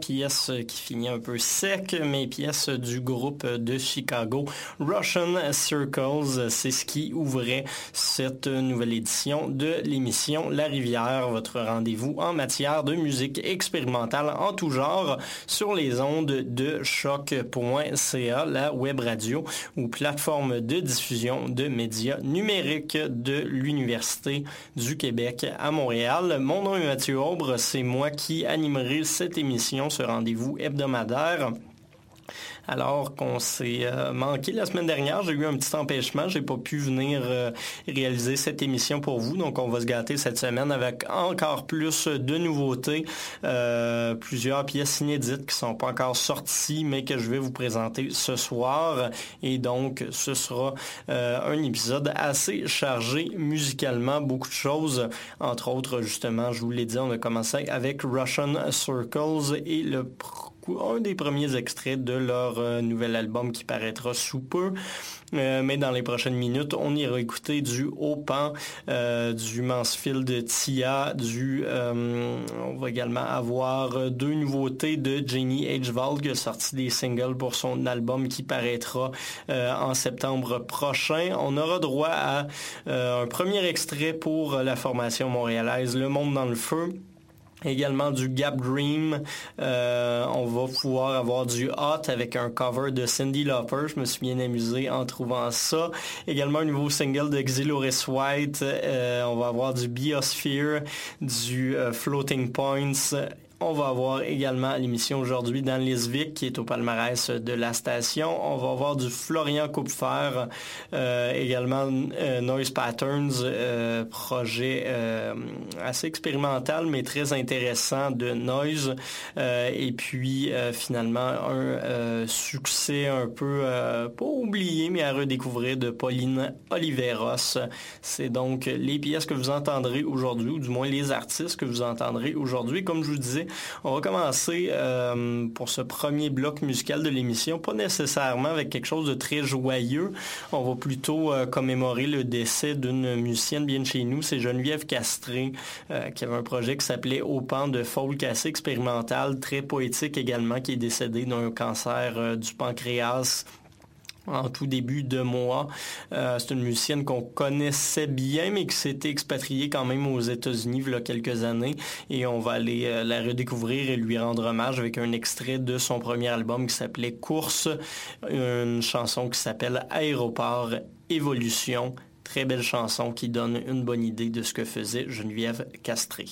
Pièce qui finit un peu sec, mais pièce du groupe de Chicago. Russian Circles, c'est ce qui ouvrait cette nouvelle édition de l'émission La Rivière, votre rendez-vous en matière de musique expérimentale en tout genre sur les ondes de choc.ca, la web radio ou plateforme de diffusion de médias numériques de l'Université du Québec à Montréal. Mon nom est Mathieu Aubre, c'est moi qui animerai cette émission, ce rendez-vous hebdomadaire alors qu'on s'est euh, manqué la semaine dernière. J'ai eu un petit empêchement. J'ai pas pu venir euh, réaliser cette émission pour vous. Donc, on va se gâter cette semaine avec encore plus de nouveautés. Euh, plusieurs pièces inédites qui sont pas encore sorties, mais que je vais vous présenter ce soir. Et donc, ce sera un épisode assez chargé musicalement. Beaucoup de choses. Entre autres, justement, je vous l'ai dit, on a commencé avec Russian Circles et le un des premiers extraits de leur euh, nouvel album qui paraîtra sous peu. Euh, mais dans les prochaines minutes, on ira écouter du Opan, euh, du Mansfield Tia, du... on va également avoir deux nouveautés de Jenny H. qui a sorti des singles pour son album qui paraîtra en septembre prochain. On aura droit à un premier extrait pour la formation montréalaise Le Monde dans le Feu également du Gap Dream. Euh, on va pouvoir avoir du Hot avec un cover de Cindy Lauper. Je me suis bien amusé en trouvant ça. Également un nouveau single de Xyloris White. Euh, on va avoir du Biosphere, du euh, Floating Points on va avoir également l'émission aujourd'hui dans Lisvic, qui est au palmarès de la station. On va avoir du Florian Coupfer, euh, également euh, Noise Patterns, euh, projet assez expérimental, mais très intéressant de Noise. et puis, finalement, un succès un peu, pas oublié, mais à redécouvrir de Pauline Oliveros. C'est donc les pièces que vous entendrez aujourd'hui, ou du moins les artistes que vous entendrez aujourd'hui. Comme je vous disais, on va commencer euh, pour ce premier bloc musical de l'émission, pas nécessairement avec quelque chose de très joyeux. On va plutôt euh, commémorer le décès d'une musicienne bien de chez nous, c'est Geneviève Castré, euh, qui avait un projet qui s'appelait Au pan de folk assez expérimental, très poétique également, qui est décédée d'un cancer du pancréas en tout début de mois. Euh, c'est une musicienne qu'on connaissait bien, mais qui s'était expatriée quand même aux États-Unis il y a quelques années. Et on va aller euh, la redécouvrir et lui rendre hommage avec un extrait de son premier album qui s'appelait Course, une chanson qui s'appelle Aéroport Évolution. Très belle chanson qui donne une bonne idée de ce que faisait Geneviève Castré.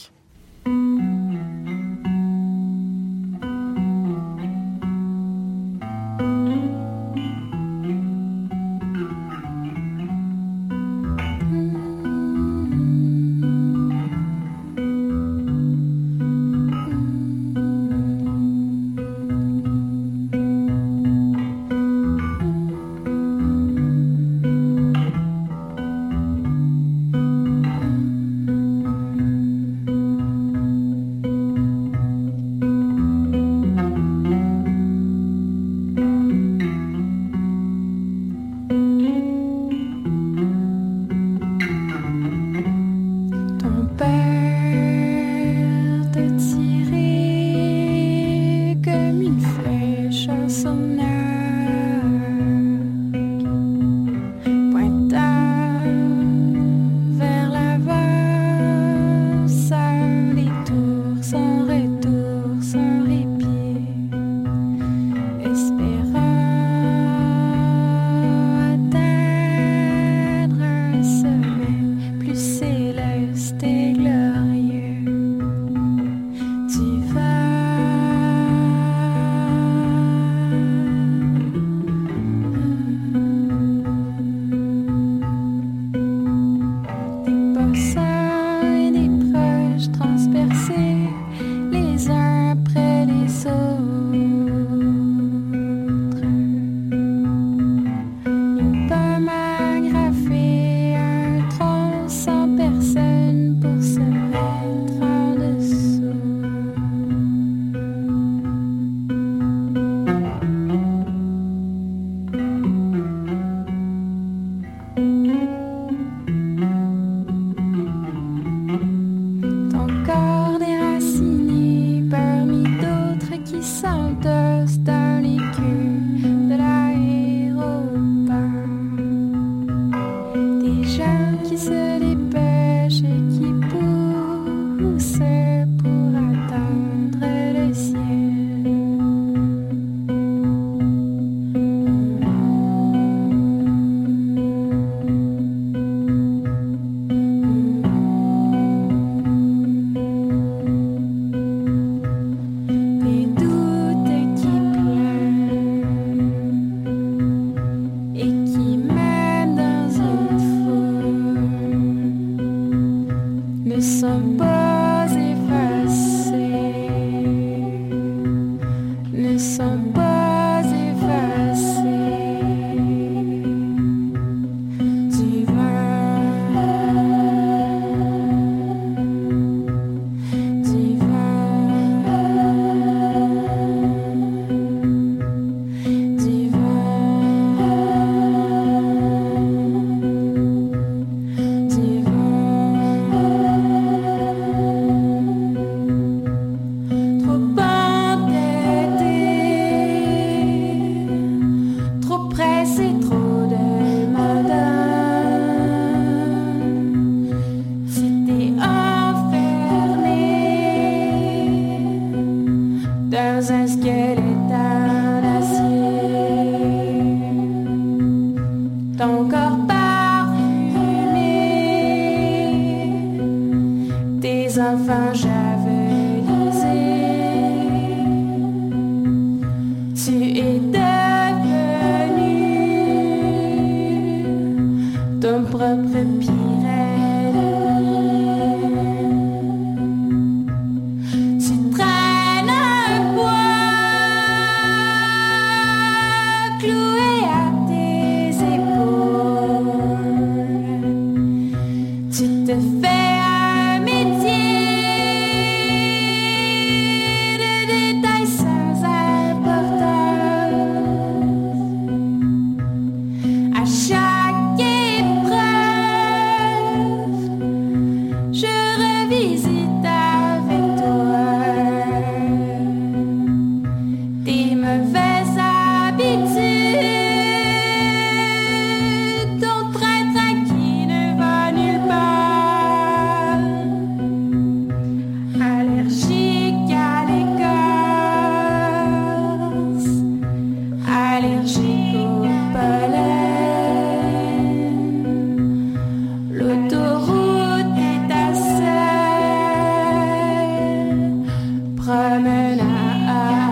Un homme qui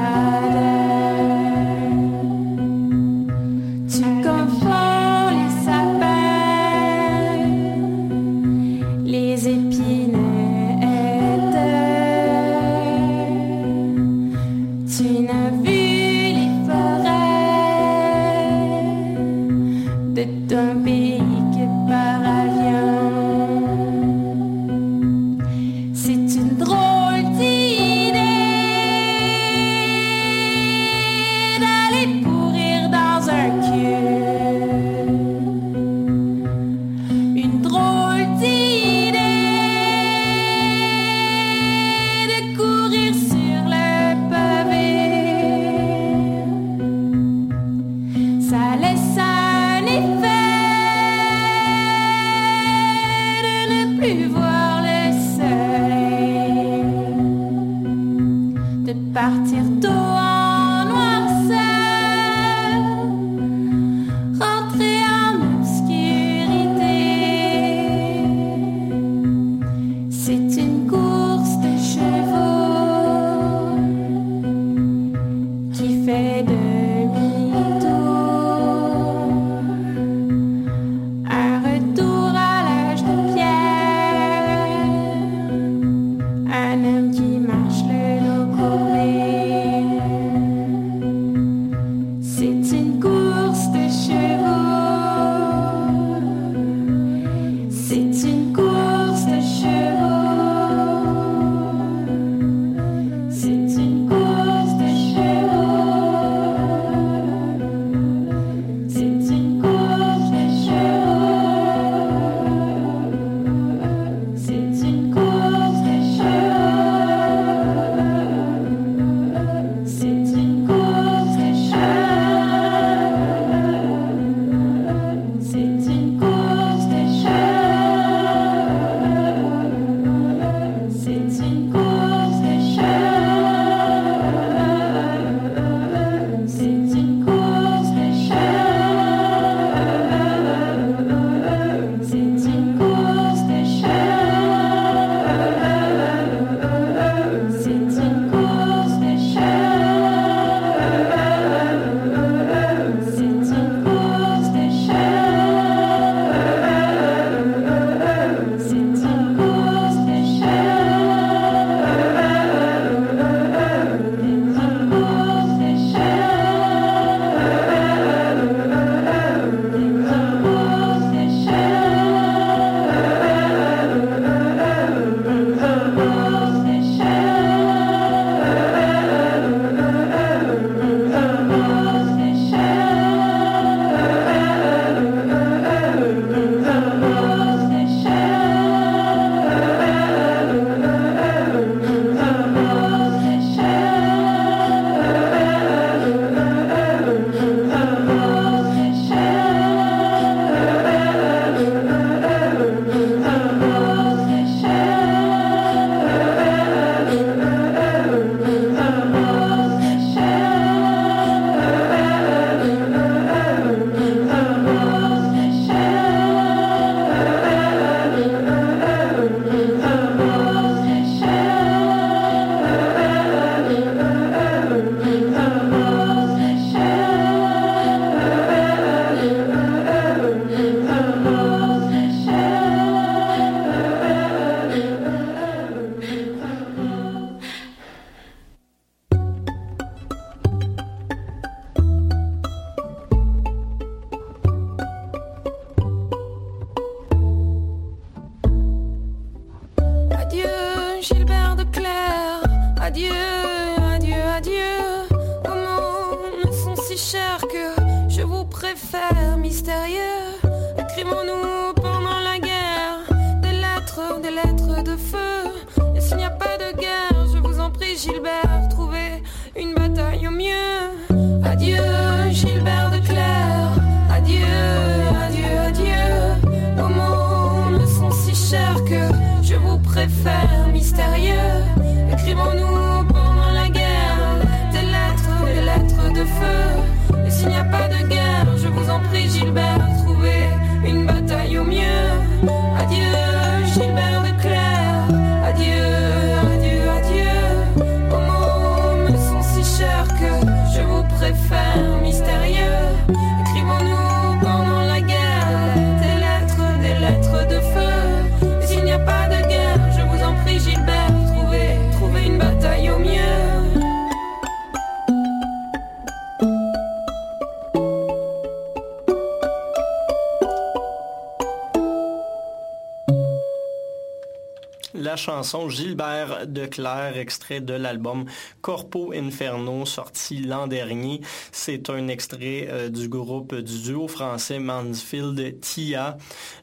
chanson Gilbert de extrait de l'album Corpo Inferno, sorti l'an dernier. C'est un extrait euh, du groupe du duo français Mansfield Tia,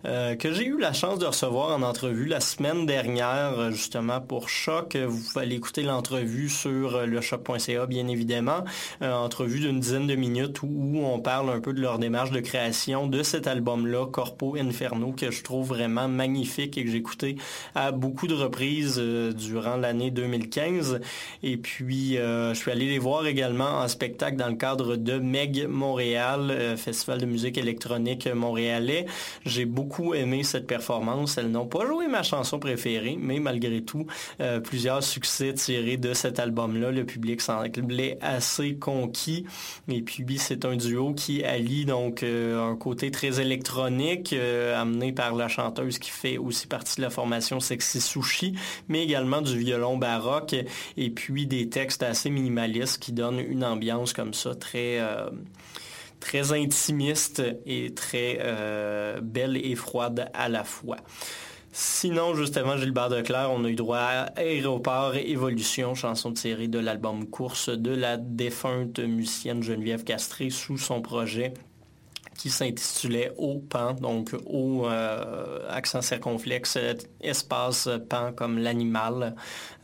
euh, que j'ai eu la chance de recevoir en entrevue la semaine dernière, euh, justement pour Choc. Vous pouvez aller écouter l'entrevue sur le choc.ca, bien évidemment. Euh, entrevue d'une dizaine de minutes où, on parle un peu de leur démarche de création de cet album-là, Corpo Inferno, que je trouve vraiment magnifique et que j'ai écouté à beaucoup de reprises euh, durant l'année 2015. Et puis, euh, je suis allé les voir également en spectacle dans le cadre de MEG Montréal, euh, Festival de musique électronique montréalais. J'ai beaucoup aimé cette performance. Elles n'ont pas joué ma chanson préférée, mais malgré tout, euh, plusieurs succès tirés de cet album-là. Le public semblait assez conquis. Et puis, c'est un duo qui allie donc euh, un côté très électronique, euh, amené par la chanteuse qui fait aussi partie de la formation Sexy Sushi, mais également du violon baroque et puis des textes assez minimalistes qui donnent une ambiance comme ça très... très intimiste et très euh, belle et froide à la fois. Sinon, juste avant Gilbert Declerc, on a eu droit à Aéroport Évolution, chanson tirée de l'album Course de la défunte musicienne Geneviève Castré sous son projet qui s'intitulait Au Pan, donc au euh, accent circonflexe, espace pan comme l'animal.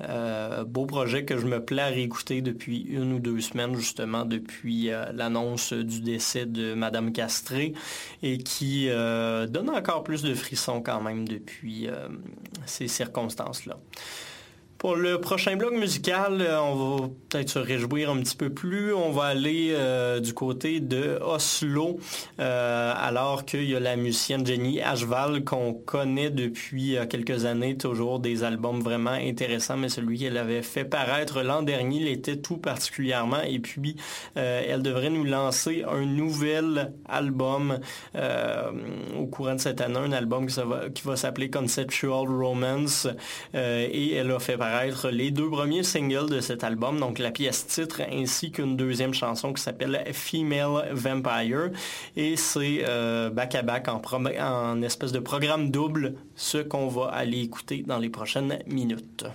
Euh, beau projet que je me plais à réécouter depuis une ou deux semaines, justement depuis euh, l'annonce du décès de Madame Castré et qui donne encore plus de frissons quand même depuis ces circonstances-là. Pour le prochain blog musical, euh, on va peut-être se réjouir un petit peu plus. On va aller euh, du côté de Oslo, euh, alors qu'il y a la musicienne Jenny Ashval qu'on connaît depuis quelques années, toujours des albums vraiment intéressants, mais celui qu'elle avait fait paraître l'an dernier l'était tout particulièrement. Et puis, elle devrait nous lancer un nouvel album au courant de cette année, un album qui, va, qui va s'appeler Conceptual Romance. Et elle a fait paraître les deux premiers singles de cet album, donc la pièce titre ainsi qu'une deuxième chanson qui s'appelle Female Vampire. Et c'est euh, back à back en, en espèce de programme double, ce qu'on va aller écouter dans les prochaines minutes.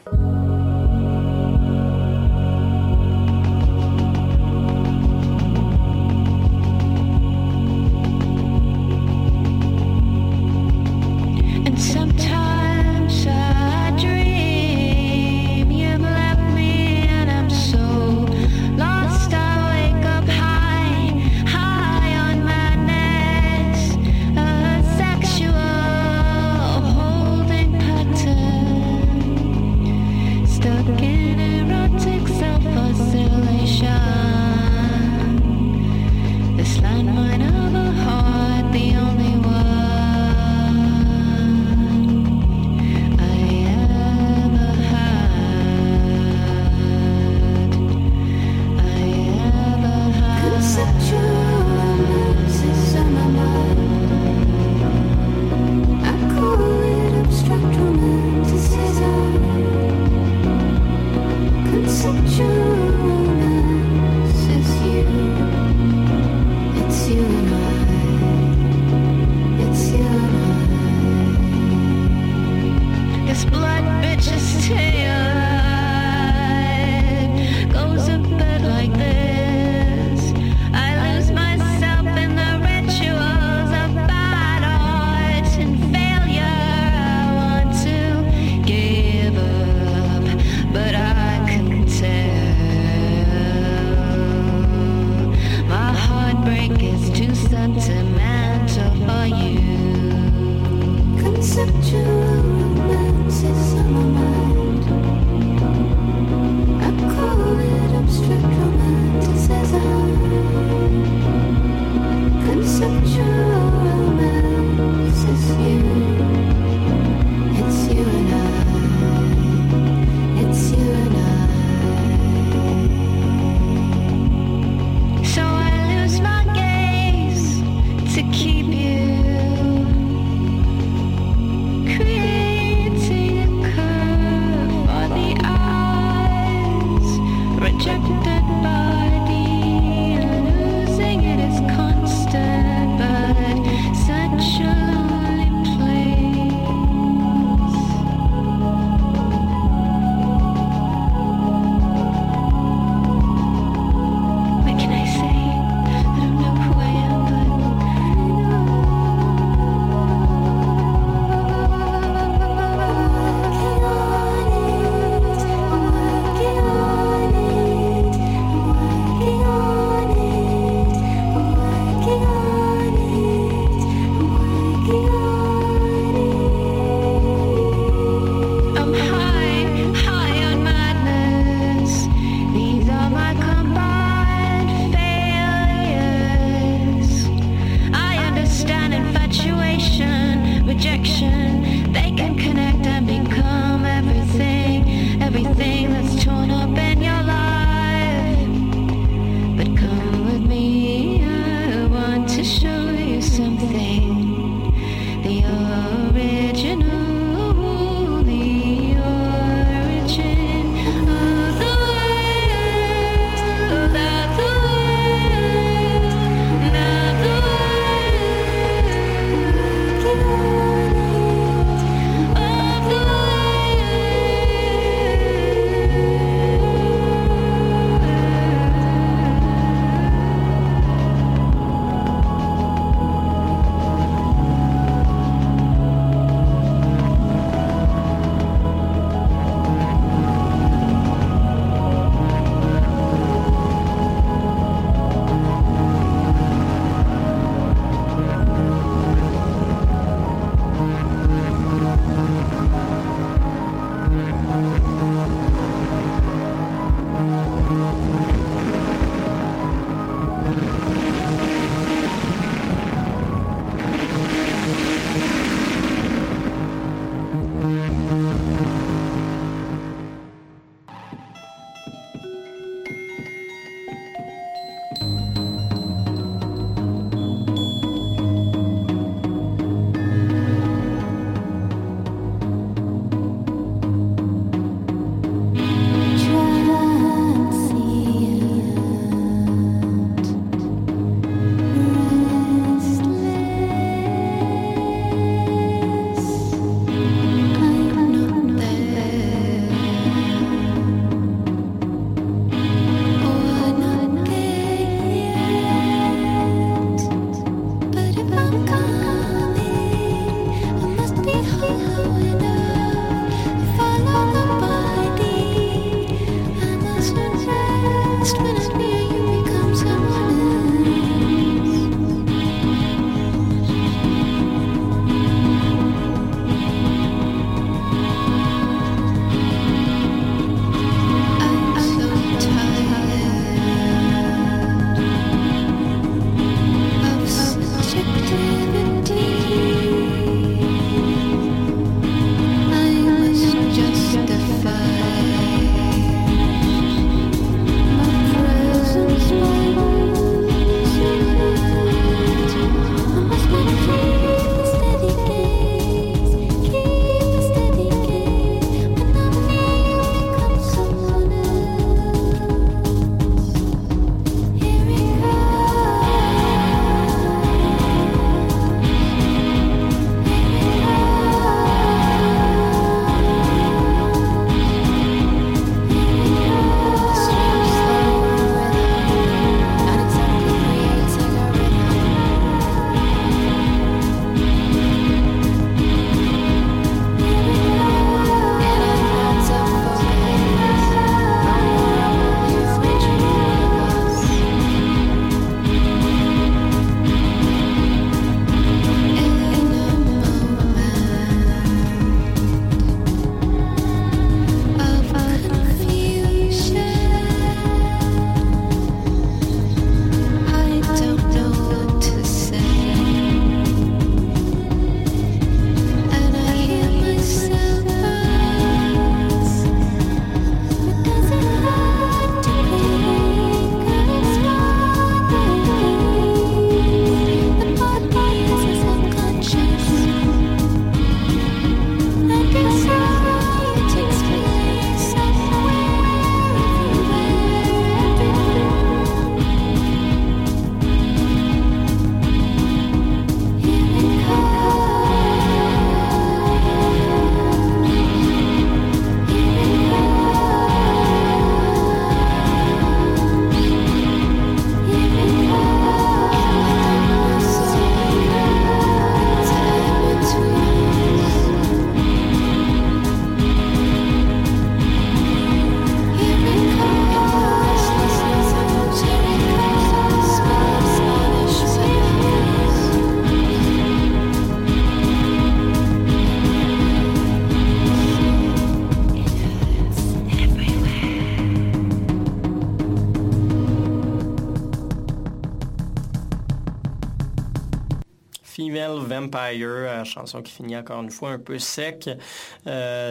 Female Vampire, chanson qui finit encore une fois un peu sec.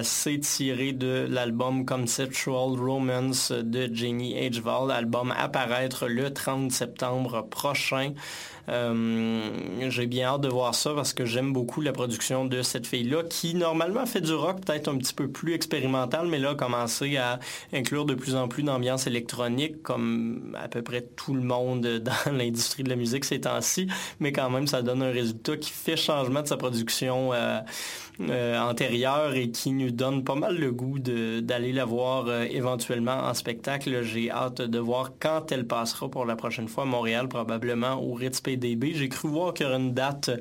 C'est tiré de l'album Conceptual Romance de Jenny Agevall, album apparaître le 30 septembre prochain. Euh, j'ai bien hâte de voir ça parce que j'aime beaucoup la production de cette fille-là qui normalement fait du rock peut-être un petit peu plus expérimental, mais là a commencé à inclure de plus en plus d'ambiance électronique comme à peu près tout le monde dans l'industrie de la musique ces temps-ci, mais quand même ça donne un résultat qui fait changement de sa production. Euh, euh, antérieure et qui nous donne pas mal le goût d'aller la voir euh, éventuellement en spectacle. J'ai hâte de voir quand elle passera pour la prochaine fois à Montréal, probablement au Ritz PDB. J'ai cru voir qu'il y aurait une date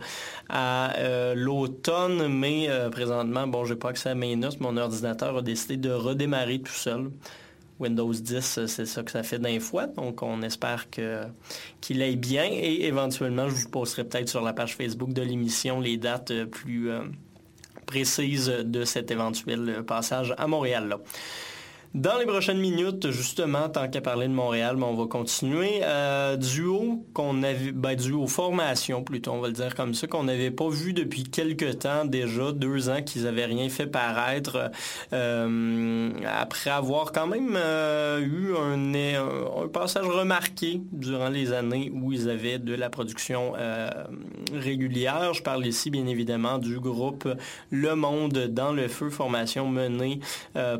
à euh, l'automne, mais présentement, bon, j'ai pas accès à mes notes. Mon ordinateur a décidé de redémarrer tout seul. Windows 10, c'est ça que ça fait d'un fois. Donc, on espère qu'il aille bien et éventuellement, je vous posterai peut-être sur la page Facebook de l'émission les dates plus, précise de cet éventuel passage à Montréal. Là. Dans les prochaines minutes, justement, tant qu'à parler de Montréal, on va continuer. Euh, duo qu'on ben, formation plutôt, on va le dire comme ça, qu'on n'avait pas vu depuis quelques temps déjà, deux ans qu'ils n'avaient rien fait paraître, euh, après avoir quand même euh, eu un, un, passage remarqué durant les années où ils avaient de la production régulière. Je parle ici bien évidemment du groupe Le Monde dans le feu, formation menée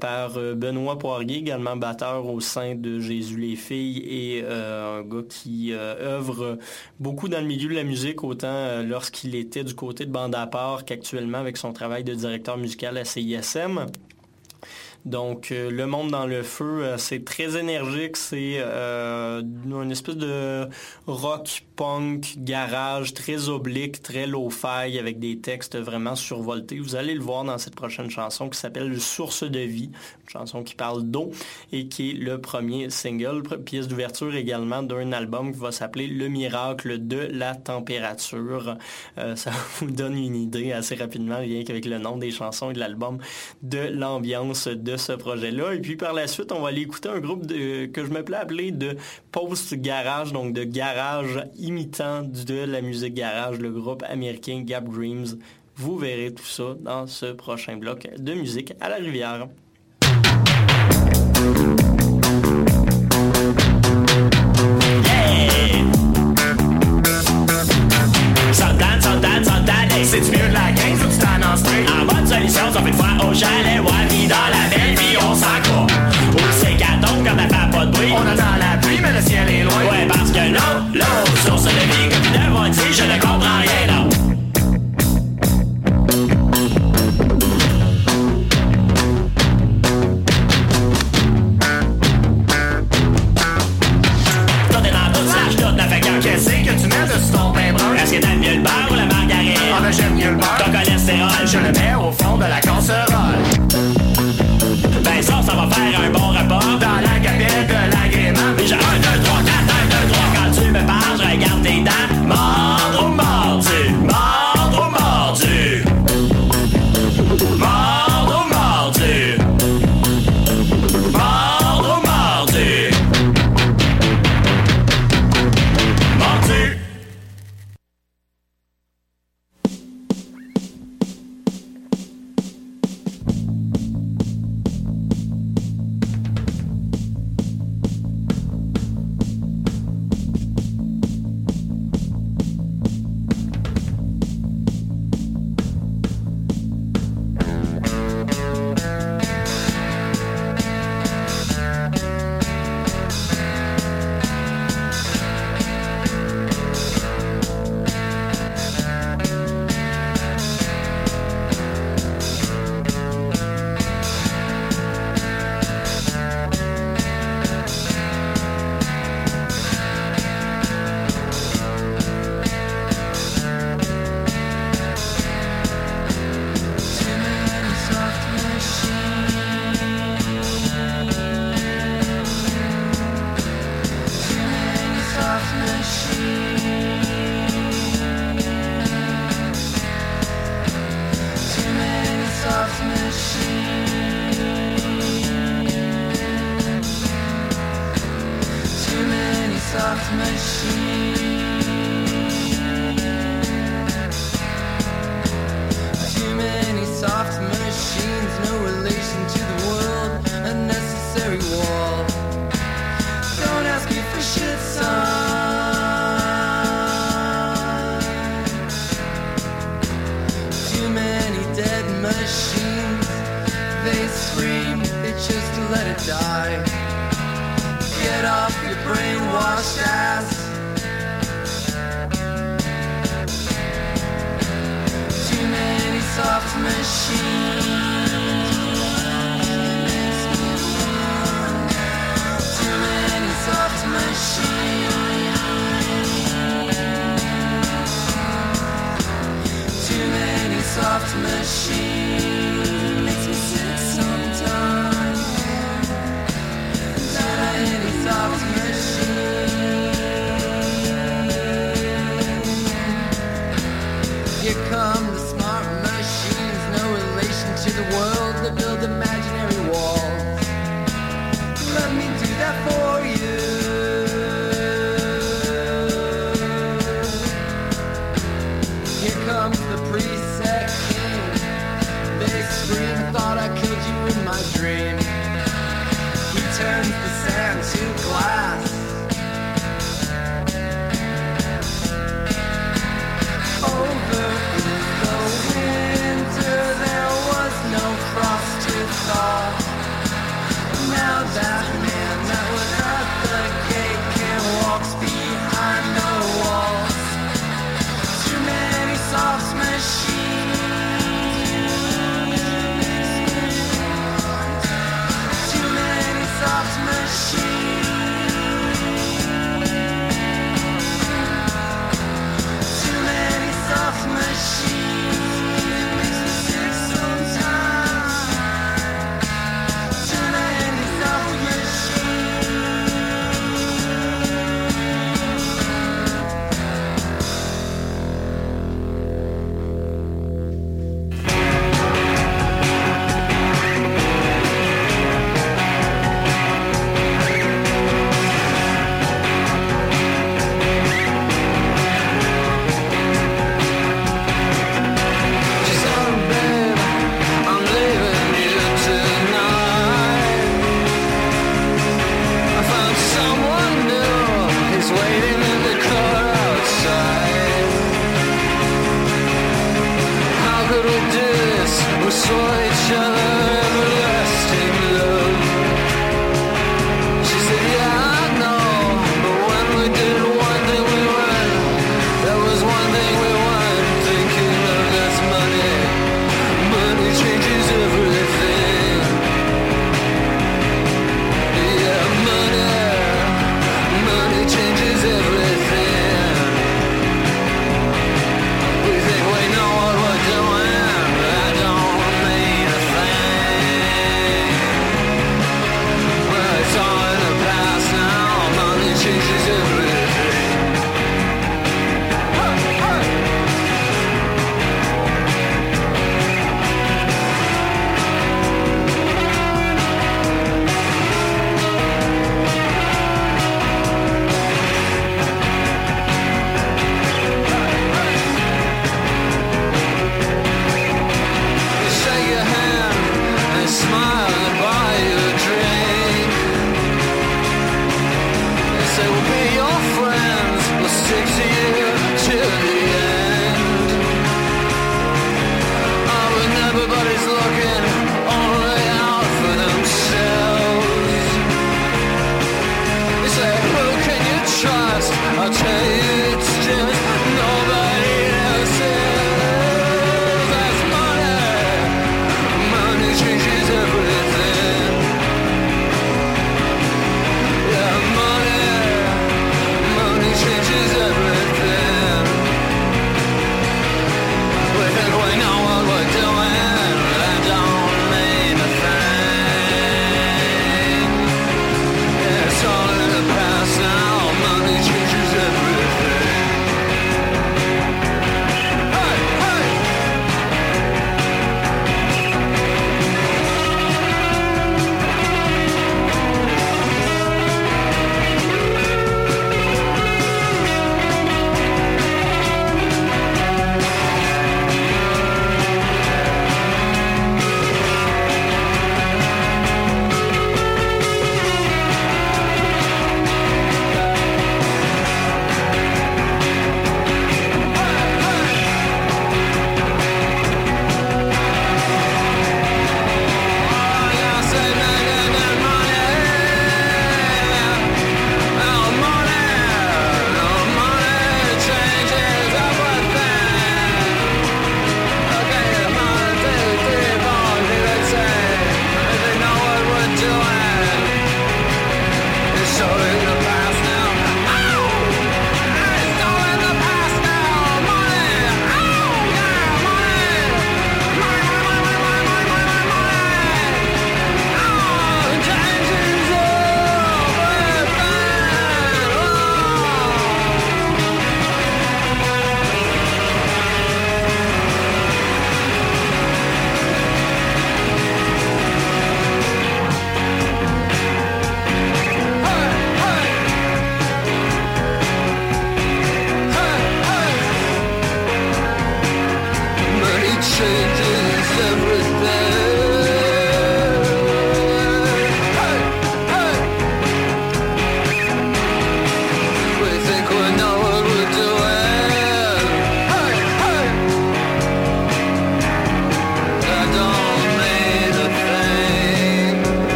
par Benoît Poirier, également batteur au sein de Jésus les filles et euh, un gars qui euh, œuvre beaucoup dans le milieu de la musique, autant euh, lorsqu'il était du côté de bande à part qu'actuellement avec son travail de directeur musical à CISM. Donc, Le Monde dans le Feu, c'est très énergique, c'est une espèce de rock punk, garage, très oblique, très low-fi, avec des textes vraiment survoltés. Vous allez le voir dans cette prochaine chanson qui s'appelle Source de vie, une chanson qui parle d'eau et qui est le premier single, pièce d'ouverture également d'un album qui va s'appeler Le miracle de la température. Euh, ça vous donne une idée assez rapidement, rien qu'avec le nom des chansons et de l'album, de l'ambiance de ce projet-là. Et puis par la suite, on va aller écouter un groupe de, que je me plais appeler de post-garage, donc de garage imitant de la musique garage, le groupe américain Gap Dreams. Vous verrez tout ça dans ce prochain bloc de musique à la rivière.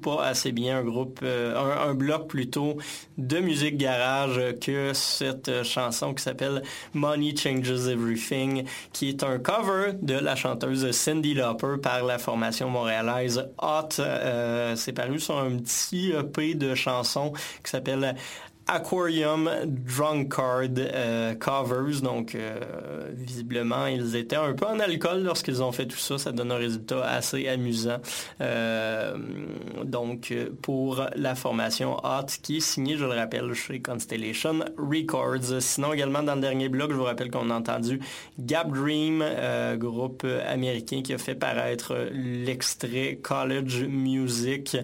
Pas assez bien un groupe, euh, un, bloc plutôt de musique garage que cette euh, chanson qui s'appelle Money Changes Everything, qui est un cover de la chanteuse Cindy Lauper par la formation montréalaise Hot. Euh, c'est paru sur un petit EP de chansons qui s'appelle Aquarium Drunkard euh, Covers. Donc, euh, visiblement, ils étaient un peu en alcool lorsqu'ils ont fait tout ça. Ça donne un résultat assez amusant. Euh, donc, pour la formation Hot, qui est signée, je le rappelle, chez Constellation Records. Sinon, également, dans le dernier blog, je vous rappelle qu'on a entendu Gap Dream, groupe américain qui a fait paraître l'extrait College Music,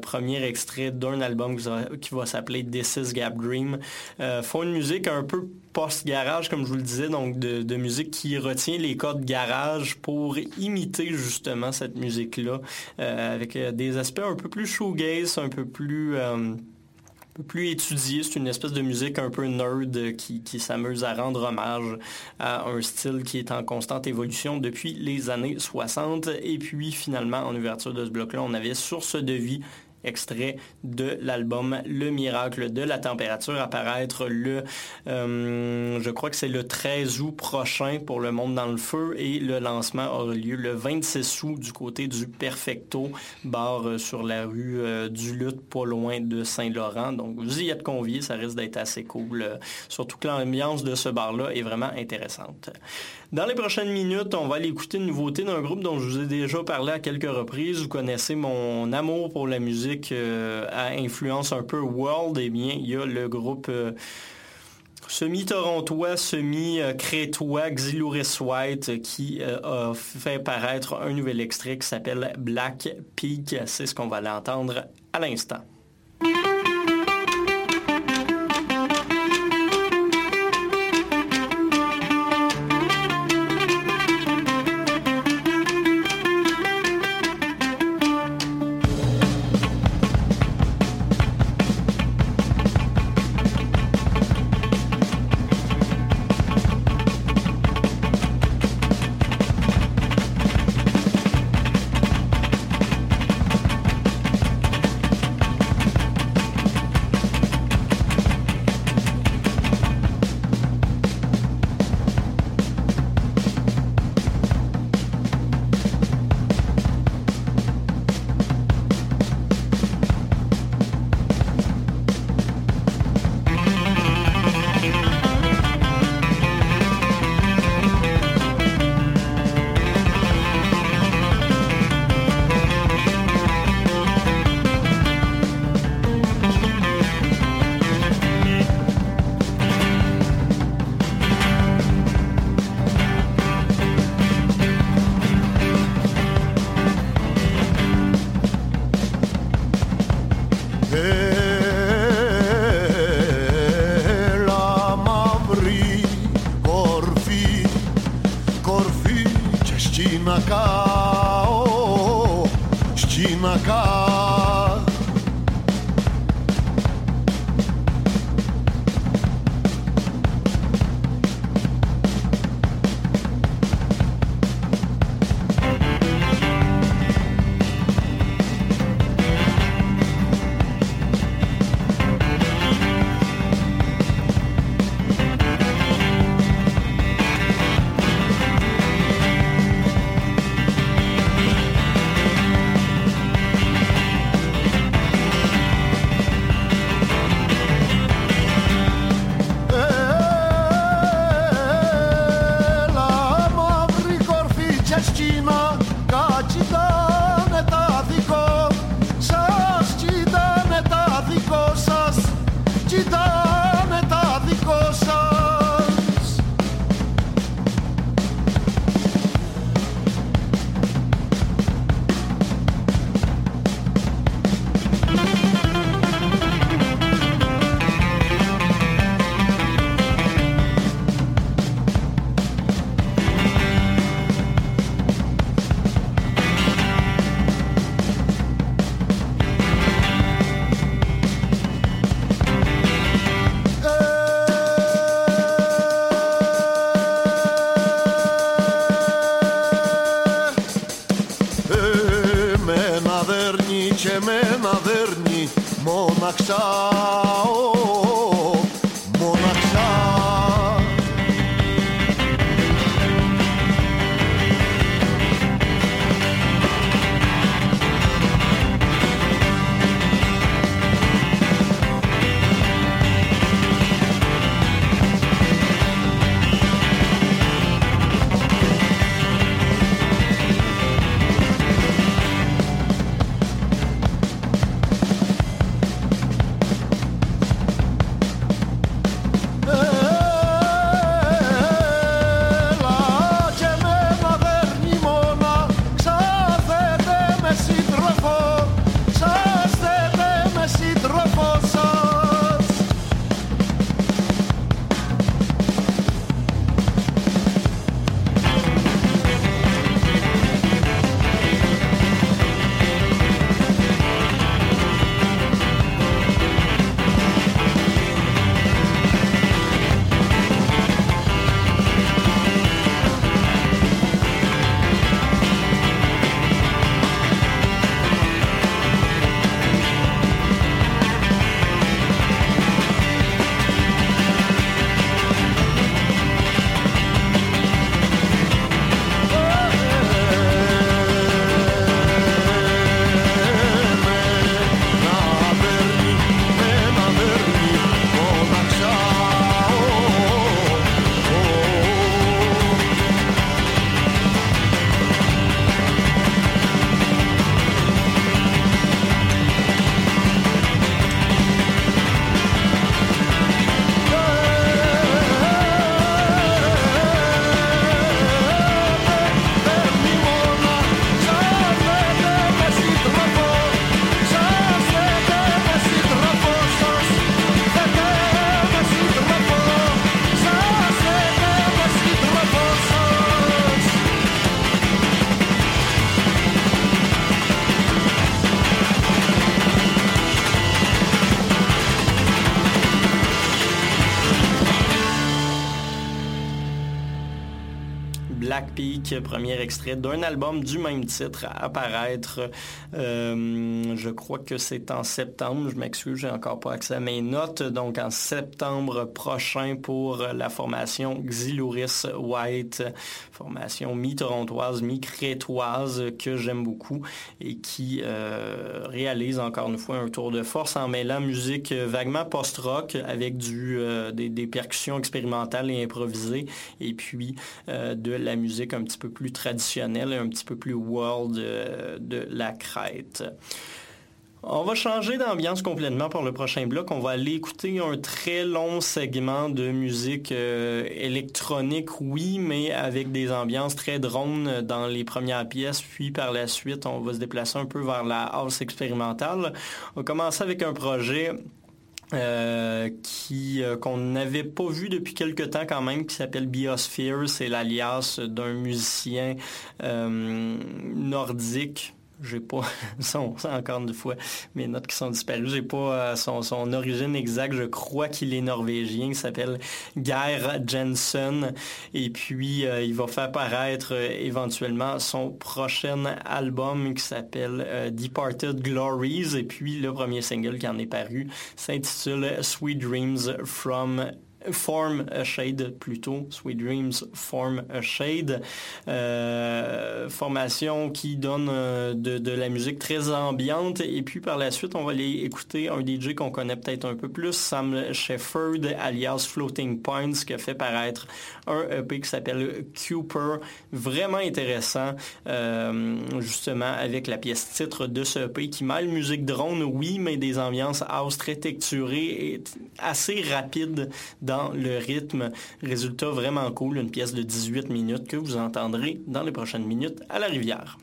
premier extrait d'un album qui va s'appeler This is Gap Dream, euh, font une musique un peu post-garage, comme je vous le disais, donc de, musique qui retient les codes garage pour imiter justement cette musique-là, euh, avec euh, des aspects un peu plus shoegaze, un peu plus... plus étudié. C'est une espèce de musique un peu nerd qui, qui s'amuse à rendre hommage à un style qui est en constante évolution depuis les années 60. Et puis finalement, en ouverture de ce bloc-là, on avait Source de vie extrait de l'album Le Miracle de la température apparaître le, euh, je crois que c'est le 13 août prochain pour Le Monde dans le Feu et le lancement aura lieu le 26 août du côté du Perfecto, bar euh, sur la rue euh, du Lutte, pas loin de Saint-Laurent. Donc vous y êtes conviés, ça risque d'être assez cool, surtout que l'ambiance de ce bar-là est vraiment intéressante. Dans les prochaines minutes, on va aller écouter une nouveauté d'un groupe dont je vous ai déjà parlé à quelques reprises. Vous connaissez mon amour pour la musique euh, à influence un peu world. Eh bien, il y a le groupe euh, semi-torontois, semi-crétois, Xylouris White, qui euh, a fait paraître un nouvel extrait qui s'appelle Black Peak. C'est ce qu'on va l'entendre à l'instant. Premier extrait d'un album du même titre à apparaître. euh, je crois que c'est en septembre. Je m'excuse, j'ai encore pas accès à mes notes. Donc en septembre prochain pour la formation Xilouris White, formation mi-torontoise, mi-crétoise que j'aime beaucoup et qui euh, réalise encore une fois un tour de force en mêlant musique vaguement post-rock avec du, euh, des, percussions expérimentales et improvisées et puis de la musique un petit peu plus traditionnelle et un petit peu plus world euh, de la crête. On va changer d'ambiance complètement pour le prochain bloc. On va aller écouter un très long segment de musique euh, électronique, oui, mais avec des ambiances très drones dans les premières pièces. Puis par la suite, on va se déplacer un peu vers la house expérimentale. On va commencer avec un projet euh, euh, qu'on n'avait pas vu depuis quelque temps quand même, qui s'appelle Biosphere. C'est l'alias d'un musicien euh, nordique. J'ai pas son, encore une fois mes notes qui sont disparues. J'ai pas euh, son, origine exacte. Je crois qu'il est norvégien. Il s'appelle Geir Jensen. Et puis euh, il va faire paraître euh, éventuellement son prochain album qui s'appelle Departed Glories. Et puis le premier single qui en est paru s'intitule Sweet Dreams from Form a Shade plutôt, Sweet Dreams Form a Shade, Euh, formation qui donne euh, de, la musique très ambiante. Et puis par la suite on va aller écouter un DJ qu'on connaît peut-être un peu plus, Sam Shefford alias Floating Points qui a fait paraître un EP qui s'appelle Cooper, vraiment intéressant euh, justement avec la pièce titre de ce EP qui mêle musique drone oui mais des ambiances house très texturées et assez rapide dans le rythme. Résultat vraiment cool, une pièce de 18 minutes que vous entendrez dans les prochaines minutes à la rivière.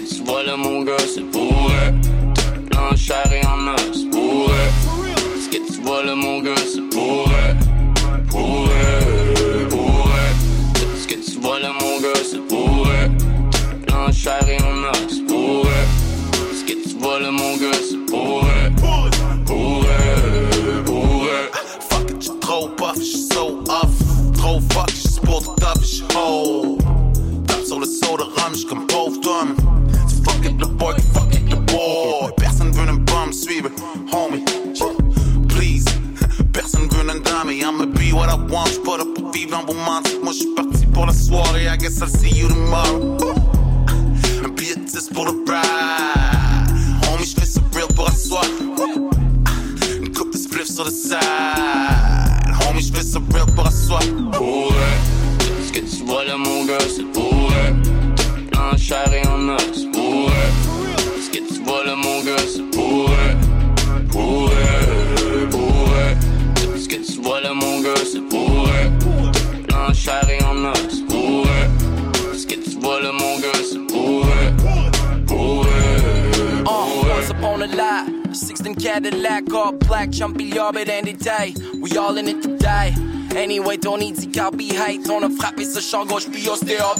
que tu vois là, mon gars, c'est pour eux. En chair et en os, pour eux. Ce que tu vois là, mon gars, c'est Changos, píos de op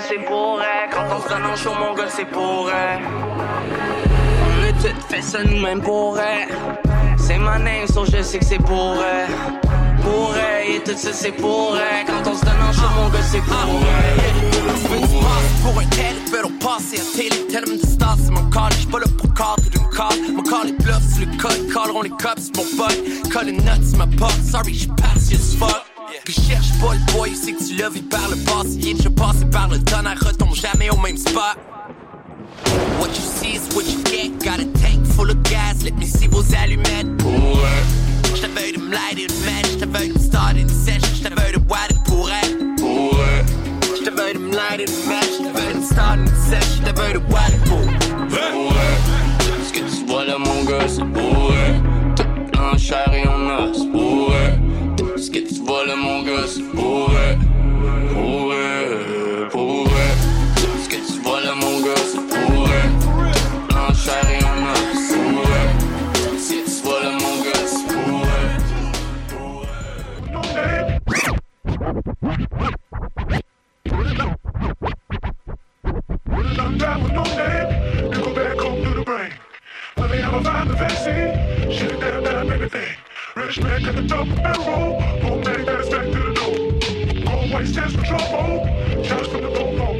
c'est pour elle. Quand on se donne en show, mon gars, c'est pour elle. On a tout fait ça nous-mêmes pour elle. C'est ma name, so je sais que c'est pour elle. Pour elle, et tout ça c'est pour elle. Quand on se donne en show, mon gars, c'est pour elle. Tu pour un tel, pero passé à télé, tellement de stars, c'est mon call. J'suis pas là pour cadre d'une call. Mon call est bluff, sur le code, calleront les cops, mon bug. Call une nuts, ma pop. Sorry, j'suis pas as fuck pas le boy, c'est que tu l'as vu par le passé. Il est déjà passé par le tonnerre, retombe jamais au même spot. What you see is what you get. Got a tank full of gas, let me see vos allumettes. Pour eux, j't'avais de me light j't'avais de in the double barrel. Oh man, got his back to the door. Always stands for trouble. Just from the go-go.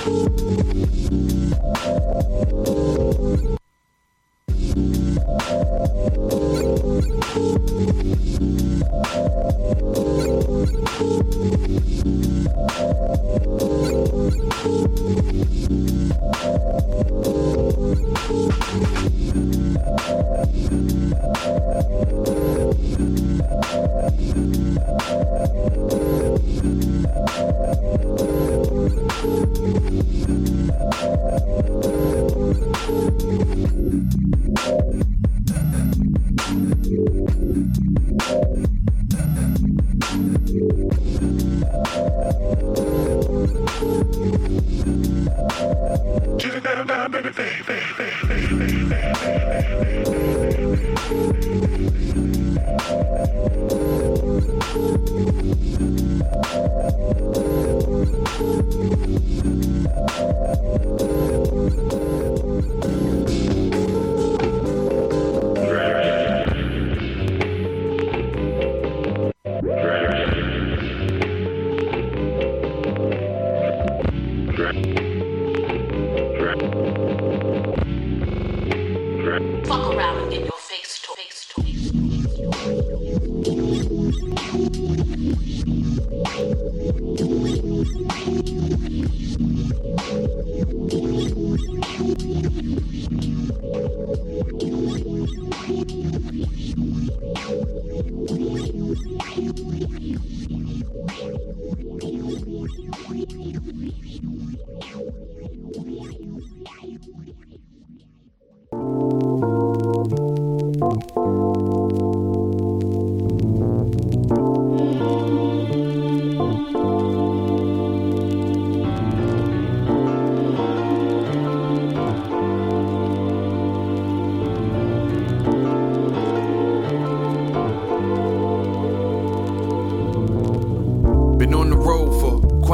Thank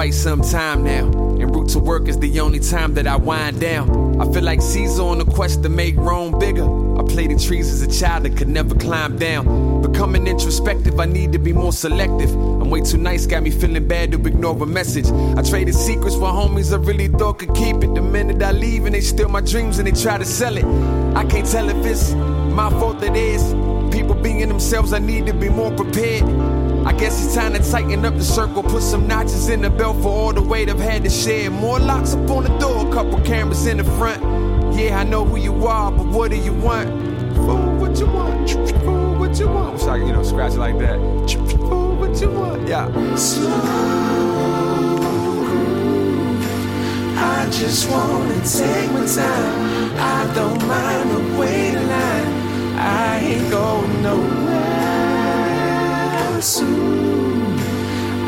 quite some time now. And route to work is the only time that I wind down. I feel like Caesar on a quest to make Rome bigger. I played the trees as a child that could never climb down. Becoming introspective, I need to be more selective. I'm way too nice, got me feeling bad to ignore a message. I traded secrets for homies I really thought could keep it. The minute I leave and they steal my dreams and they try to sell it. I can't tell if it's my fault it is. People being in themselves, I need to be more prepared. I guess it's time to tighten up the circle, put some notches in the belt for all the weight I've had to share. More locks up on the door, a couple cameras in the front. Yeah, I know who you are, but what do you want? Fool, what you want? Fool, what you want? Wish I could, you know, scratch it like that. Fool, what you want? Yeah. Slow I just wanna take my time. I don't mind the waiting line. I ain't going nowhere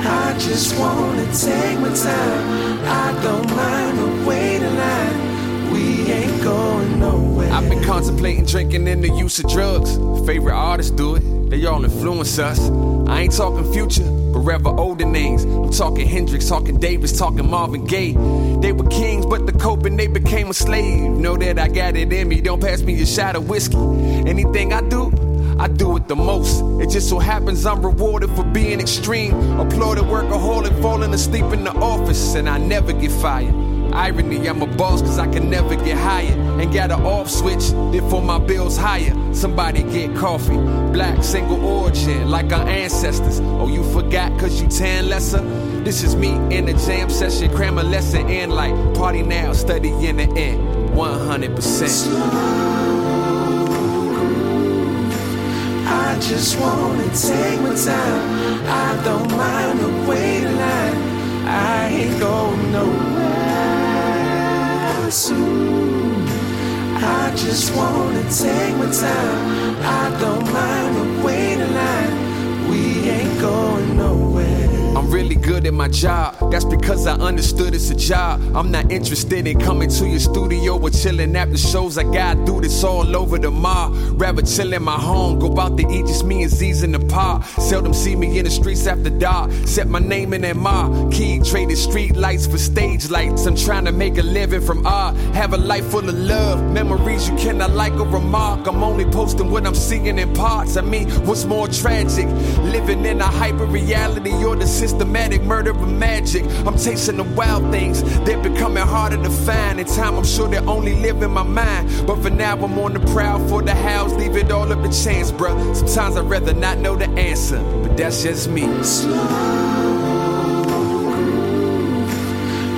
I just wanna take my time. I don't mind the waiting line. We ain't going nowhere. I've been contemplating drinking and the use of drugs. Favorite artists do it, they all influence us. I ain't talking future, but rather older names. I'm talking Hendrix, talking Davis, talking Marvin Gaye. They were kings, but the coping they became a slave. Know that I got it in me, don't pass me a shot of whiskey. Anything I do, I do it the most. It just so happens I'm rewarded for being extreme. Applauded workaholic, falling asleep in the office, and I never get fired. Irony, I'm a boss cause I can never get hired. And got an off switch, therefore my bills higher. Somebody get coffee. Black single origin, like our ancestors. Oh, you forgot cause you tan lesser? This is me in a jam session, cram a lesson in like party now, study in the end. 100%. I just wanna take my time. I don't mind the waiting line. I ain't going nowhere soon. I just wanna take my time. I don't mind the waiting line. We ain't going. Really good at my job. That's because I understood it's a job. I'm not interested in coming to your studio or chilling after shows. I gotta do this all over the mall. Rather chill in my home, go out to eat just me and Z's in the park. Seldom see me in the streets after dark. Set my name in that marquee. Traded street lights for stage lights. I'm trying to make a living from art. Have a life full of love, memories you cannot like or remark. I'm only posting what I'm seeing in parts. I mean, what's more tragic? Living in a hyper reality or the systematic murder of magic. I'm tasting the wild things, they're becoming harder to find. In time, I'm sure they only live in my mind. But for now, I'm on the prowl for the house, leave it all up to chance, bruh. Sometimes I'd rather not know the answer, but that's just me. Slow,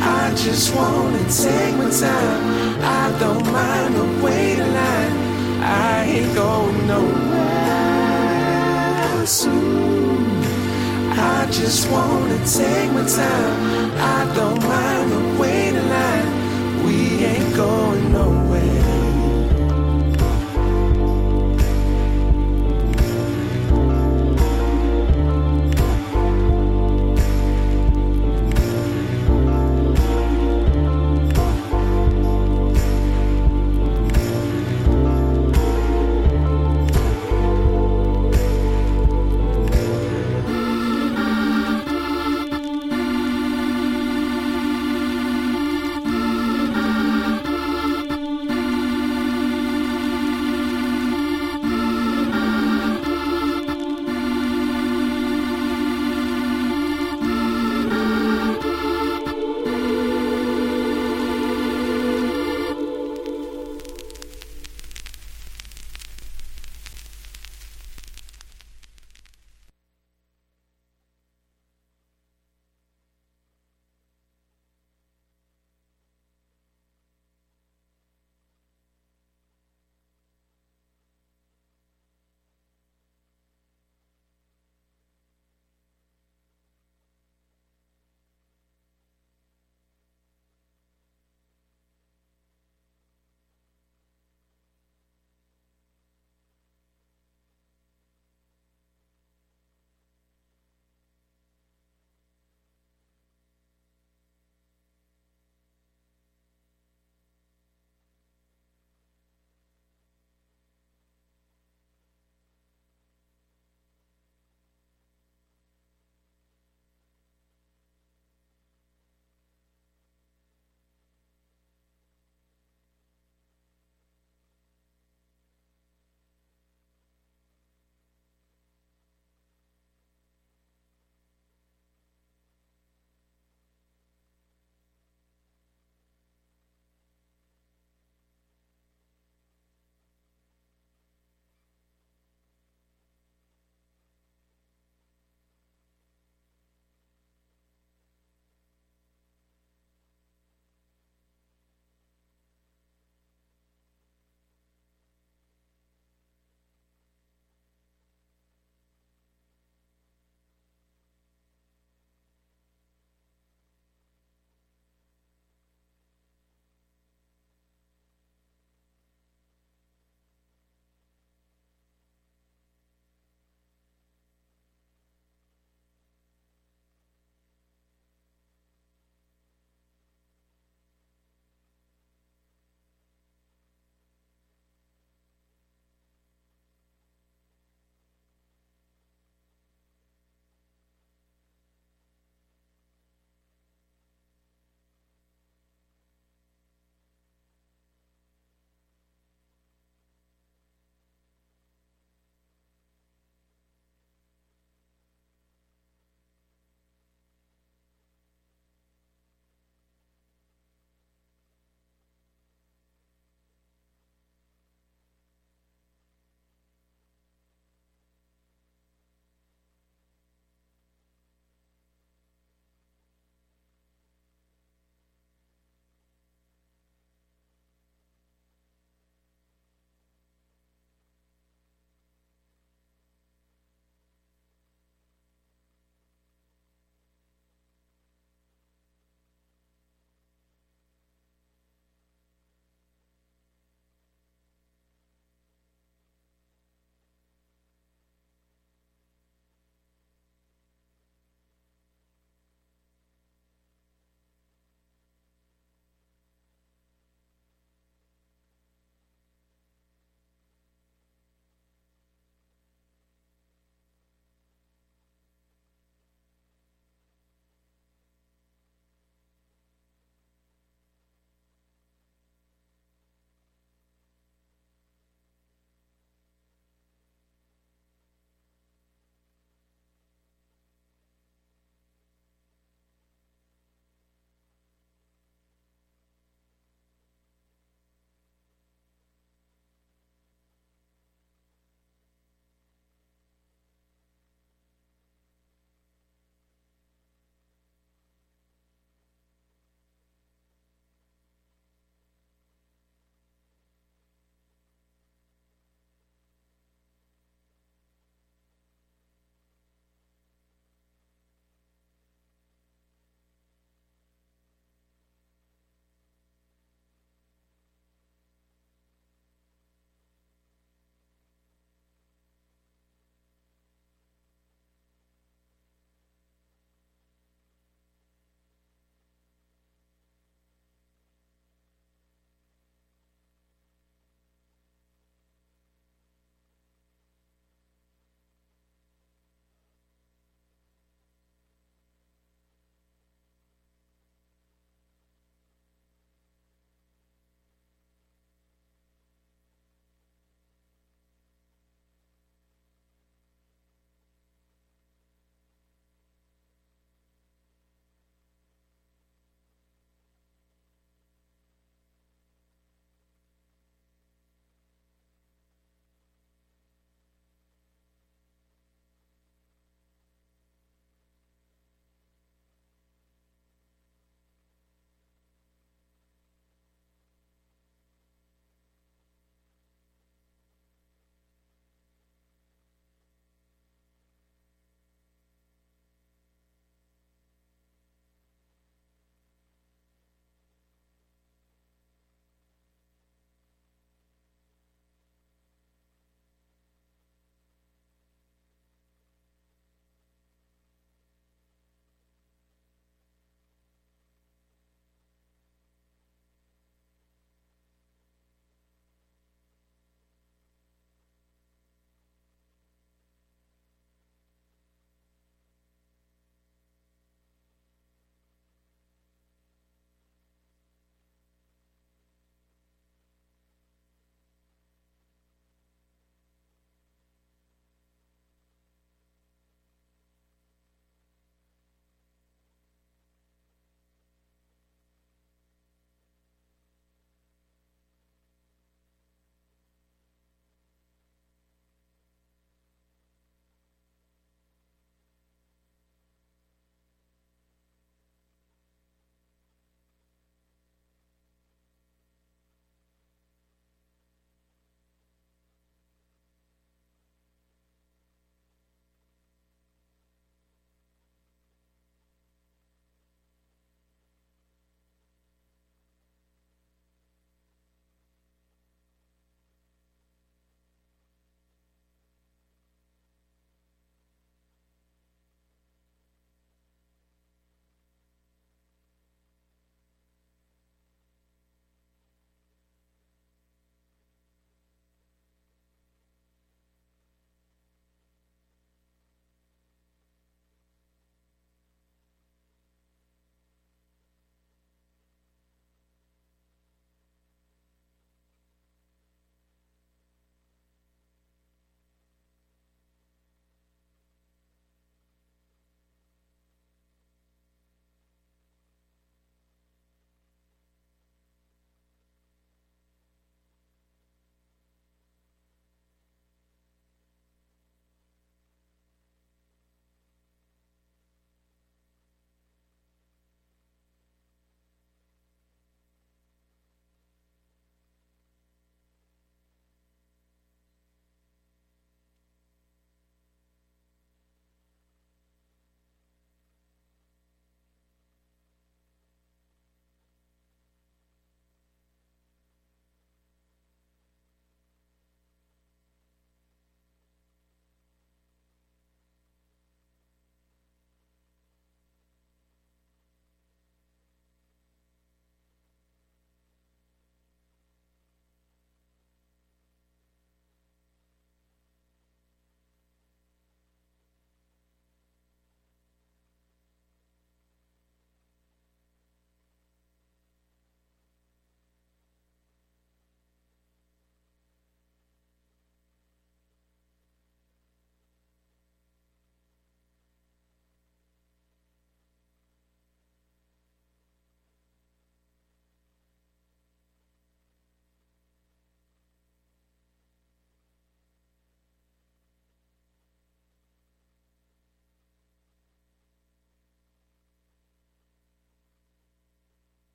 I just wanna take my time. I don't mind the waiting line. I ain't going nowhere soon. I just wanna take my time. I don't mind.